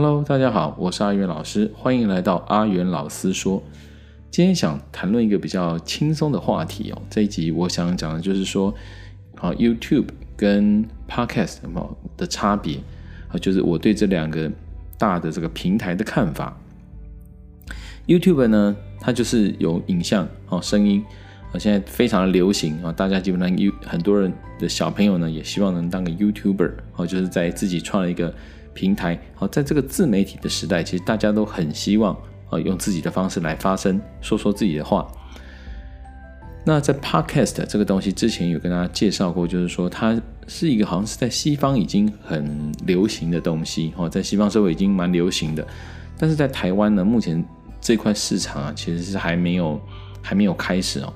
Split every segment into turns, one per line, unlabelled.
Hello，大家好，我是阿元老师，欢迎来到阿元老师说。今天想谈论一个比较轻松的话题哦。这一集我想讲的就是说，啊，YouTube 跟 Podcast 的差别啊，就是我对这两个大的这个平台的看法。YouTube 呢，它就是有影像哦，声音啊，现在非常的流行啊，大家基本上有很多人的小朋友呢，也希望能当个 YouTuber 哦，就是在自己创了一个。平台好，在这个自媒体的时代，其实大家都很希望啊，用自己的方式来发声，说说自己的话。那在 Podcast 这个东西之前有跟大家介绍过，就是说它是一个好像是在西方已经很流行的东西哦，在西方社会已经蛮流行的，但是在台湾呢，目前这块市场啊，其实是还没有还没有开始哦。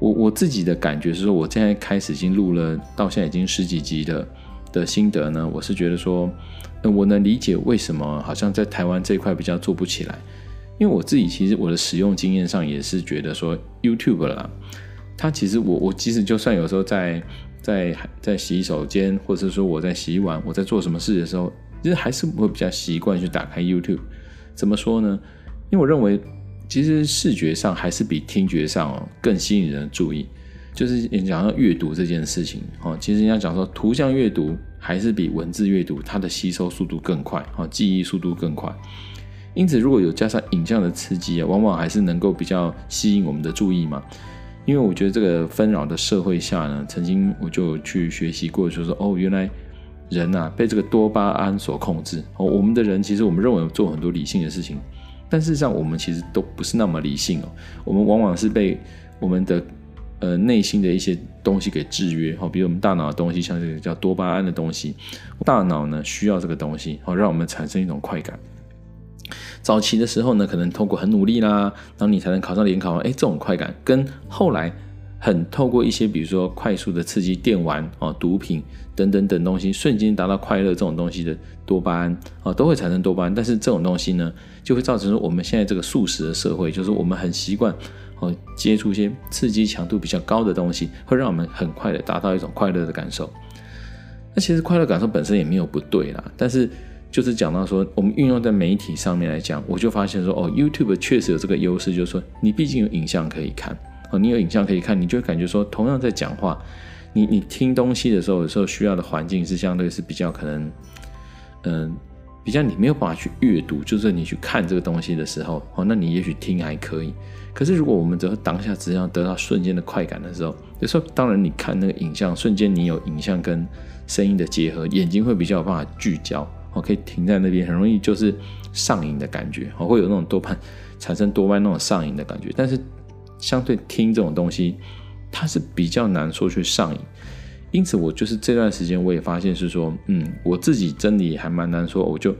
我我自己的感觉是说，我现在开始已经录了，到现在已经十几集的。的心得呢，我是觉得说，我能理解为什么好像在台湾这一块比较做不起来，因为我自己其实我的使用经验上也是觉得说，YouTube 啦，它其实我我即使就算有时候在在在洗手间，或者说我在洗碗，我在做什么事的时候，其实还是会比较习惯去打开 YouTube。怎么说呢？因为我认为其实视觉上还是比听觉上哦更吸引人的注意。就是你讲到阅读这件事情，哦，其实人家讲说图像阅读还是比文字阅读它的吸收速度更快，哦，记忆速度更快。因此，如果有加上影像的刺激啊，往往还是能够比较吸引我们的注意嘛。因为我觉得这个纷扰的社会下呢，曾经我就去学习过，就说哦，原来人呐被这个多巴胺所控制。哦，我们的人其实我们认为做很多理性的事情，但事实上我们其实都不是那么理性哦。我们往往是被我们的呃，内心的一些东西给制约，哈，比如我们大脑的东西，像这个叫多巴胺的东西，大脑呢需要这个东西，哦，让我们产生一种快感。早期的时候呢，可能透过很努力啦，然后你才能考上联考，哎，这种快感跟后来很透过一些，比如说快速的刺激电玩哦、毒品等等等东西，瞬间达到快乐这种东西的多巴胺啊，都会产生多巴胺，但是这种东西呢，就会造成我们现在这个速食的社会，就是我们很习惯。哦，接触一些刺激强度比较高的东西，会让我们很快的达到一种快乐的感受。那其实快乐感受本身也没有不对啦，但是就是讲到说，我们运用在媒体上面来讲，我就发现说，哦，YouTube 确实有这个优势，就是说你毕竟有影像可以看，哦，你有影像可以看，你就感觉说，同样在讲话，你你听东西的时候，有时候需要的环境是相对是比较可能，嗯、比较你没有办法去阅读，就是你去看这个东西的时候，哦，那你也许听还可以。可是如果我们只有当下只要得到瞬间的快感的时候，有时候当然你看那个影像，瞬间你有影像跟声音的结合，眼睛会比较有办法聚焦，哦，可以停在那边，很容易就是上瘾的感觉，哦，会有那种多巴产生多巴胺那种上瘾的感觉。但是相对听这种东西，它是比较难说去上瘾。因此，我就是这段时间，我也发现是说，嗯，我自己真的也还蛮难说，我就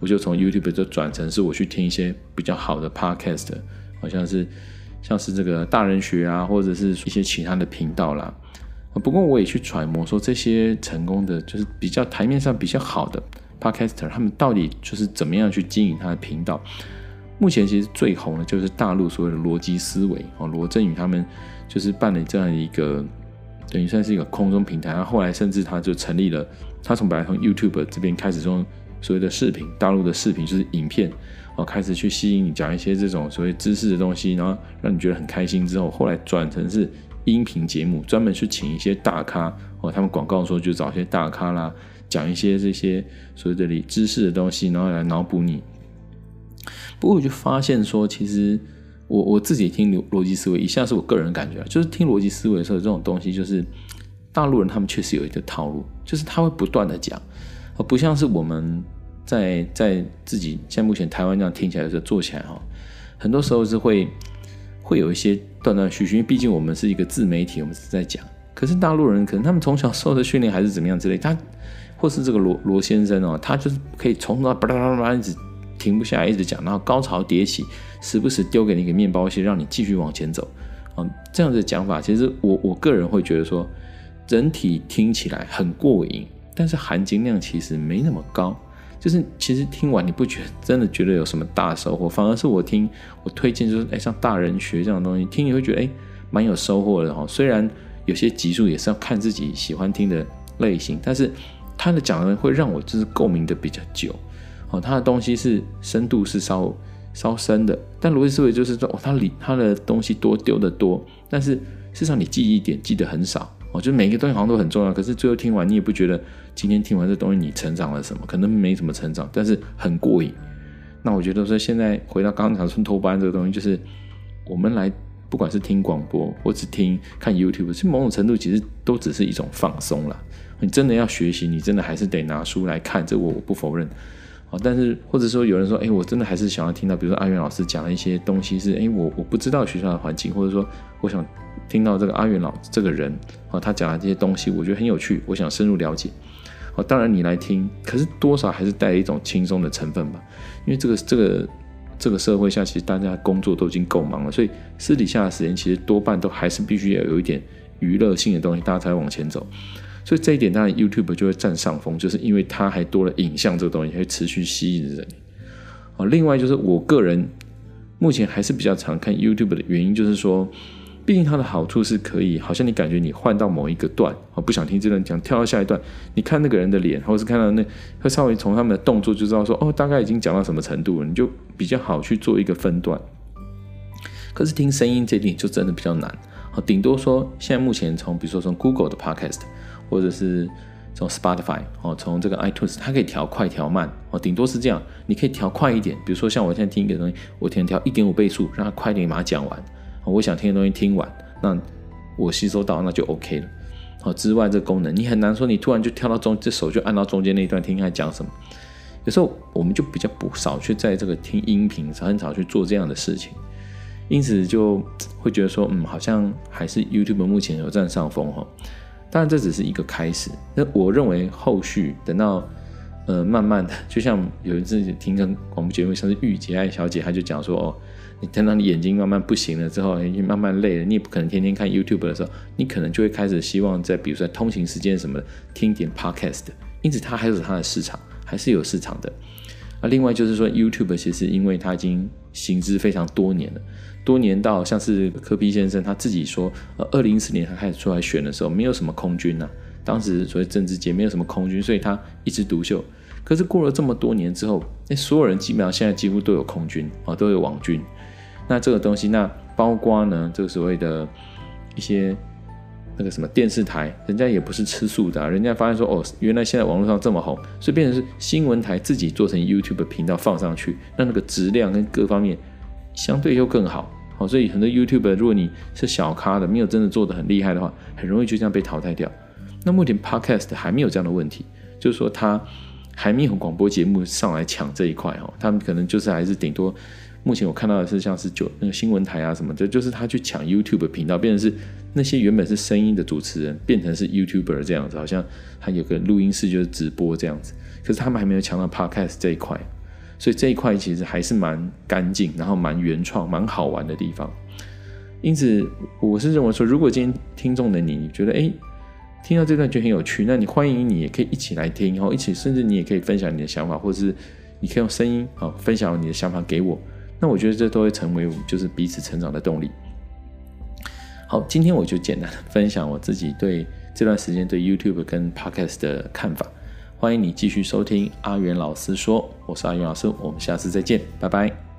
我就从 YouTube 就转成是我去听一些比较好的 Podcast，好像是像是这个大人学啊，或者是一些其他的频道啦。不过我也去揣摩说，这些成功的就是比较台面上比较好的 Podcaster，他们到底就是怎么样去经营他的频道？目前其实最红的就是大陆所谓的逻辑思维哦，罗振宇他们就是办了这样一个。等于算是一个空中平台，然后后来甚至他就成立了，他从本来从 YouTube 这边开始用所谓的视频，大陆的视频就是影片，哦，开始去吸引你讲一些这种所谓知识的东西，然后让你觉得很开心之后，后来转成是音频节目，专门去请一些大咖，哦，他们广告说就找一些大咖啦，讲一些这些所谓的里知识的东西，然后来脑补你。不过我就发现说，其实。我我自己听逻逻辑思维，以下是我个人感觉，就是听逻辑思维的时候，这种东西就是大陆人他们确实有一个套路，就是他会不断的讲，而不像是我们在在自己像目前台湾这样听起来的时候做起来哈，很多时候是会会有一些断断续续，因为毕竟我们是一个自媒体，我们是在讲，可是大陆人可能他们从小受的训练还是怎么样之类，他或是这个罗罗先生哦，他就是可以从头到巴拉巴拉一直。停不下来，一直讲，然后高潮迭起，时不时丢给你一个面包屑，让你继续往前走。嗯，这样子的讲法，其实我我个人会觉得说，整体听起来很过瘾，但是含金量其实没那么高。就是其实听完你不觉得真的觉得有什么大收获，反而是我听我推荐就是哎像大人学这样的东西，听你会觉得哎蛮有收获的哈。虽然有些集数也是要看自己喜欢听的类型，但是他的讲的会让我就是共鸣的比较久。哦，他的东西是深度是稍稍深的，但逻辑思维就是说，哦，他里他的东西多丢得多，但是事实上你记忆点记得很少。哦，就每个东西好像都很重要，可是最后听完你也不觉得今天听完这东西你成长了什么？可能没什么成长，但是很过瘾。那我觉得说现在回到刚刚讲村头班这个东西，就是我们来不管是听广播或者听看 YouTube，其实某种程度其实都只是一种放松了。你真的要学习，你真的还是得拿书来看，这我我不否认。哦，但是或者说有人说，哎，我真的还是想要听到，比如说阿元老师讲的一些东西是，哎，我我不知道学校的环境，或者说我想。听到这个阿元老这个人啊，他讲的这些东西，我觉得很有趣，我想深入了解。哦，当然你来听，可是多少还是带一种轻松的成分吧。因为这个这个这个社会下，其实大家工作都已经够忙了，所以私底下的时间其实多半都还是必须要有一点娱乐性的东西，大家才往前走。所以这一点当然 YouTube 就会占上风，就是因为它还多了影像这个东西，会持续吸引人。哦，另外就是我个人目前还是比较常看 YouTube 的原因，就是说。毕竟它的好处是可以，好像你感觉你换到某一个段，我不想听这段讲，跳到下一段，你看那个人的脸，或者是看到那，会稍微从他们的动作就知道说，哦，大概已经讲到什么程度了，你就比较好去做一个分段。可是听声音这点就真的比较难，哦，顶多说现在目前从比如说从 Google 的 Podcast，或者是从 Spotify，哦，从这个 iTunes，它可以调快调慢，哦，顶多是这样，你可以调快一点，比如说像我现在听一个东西，我可能调一点五倍速，让它快点把它讲完。我想听的东西听完，那我吸收到那就 OK 了。好，之外这个功能你很难说，你突然就跳到中，这手就按到中间那一段听它讲什么。有时候我们就比较不少去在这个听音频，很少去做这样的事情，因此就会觉得说，嗯，好像还是 YouTube 目前有占上风哈。当然这只是一个开始，那我认为后续等到呃慢慢的，就像有一次听个广播节目，像是玉姐爱小姐，她就讲说哦。你等到你眼睛慢慢不行了之后，你慢慢累了，你也不可能天天看 YouTube 的时候，你可能就会开始希望在比如说通勤时间什么的听点 Podcast。因此，它还是它的市场，还是有市场的。啊，另外就是说 YouTube 其实因为它已经行之非常多年了，多年到像是柯 P 先生他自己说，呃，二零一四年他开始出来选的时候，没有什么空军呐、当时所谓政治界没有什么空军，所以他一枝独秀。可是过了这么多年之后，那所有人基本上现在几乎都有空军啊，都有网军。那这个东西，那包括呢，这个所谓的一些那个什么电视台，人家也不是吃素的，人家发现说，哦，原来现在网络上这么红，所以变成是新闻台自己做成 YouTube 频道放上去，那那个质量跟各方面相对又更好，好，所以很多 YouTube 如果你是小咖的，没有真的做得很厉害的话，很容易就这样被淘汰掉。那目前 Podcast 还没有这样的问题，就是说它还没有广播节目上来抢这一块哦，他们可能就是还是顶多。目前我看到的是像是就那个新闻台啊什么的，就是他去抢 YouTube 频道，变成是那些原本是声音的主持人变成是 YouTuber 这样子，好像他有个录音室就是直播这样子。可是他们还没有抢到 Podcast 这一块，所以这一块其实还是蛮干净，然后蛮原创、蛮好玩的地方。因此，我是认为说，如果今天听众的你，你觉得哎听到这段就很有趣，那你欢迎你也可以一起来听，然后一起甚至你也可以分享你的想法，或者是你可以用声音啊分享你的想法给我。那我觉得这都会成为就是彼此成长的动力。好，今天我就简单的 分享我自己对这段时间对 YouTube 跟 Podcast 的看法。欢迎你继续收听阿元老师说，我是阿元老师，我们下次再见，拜拜。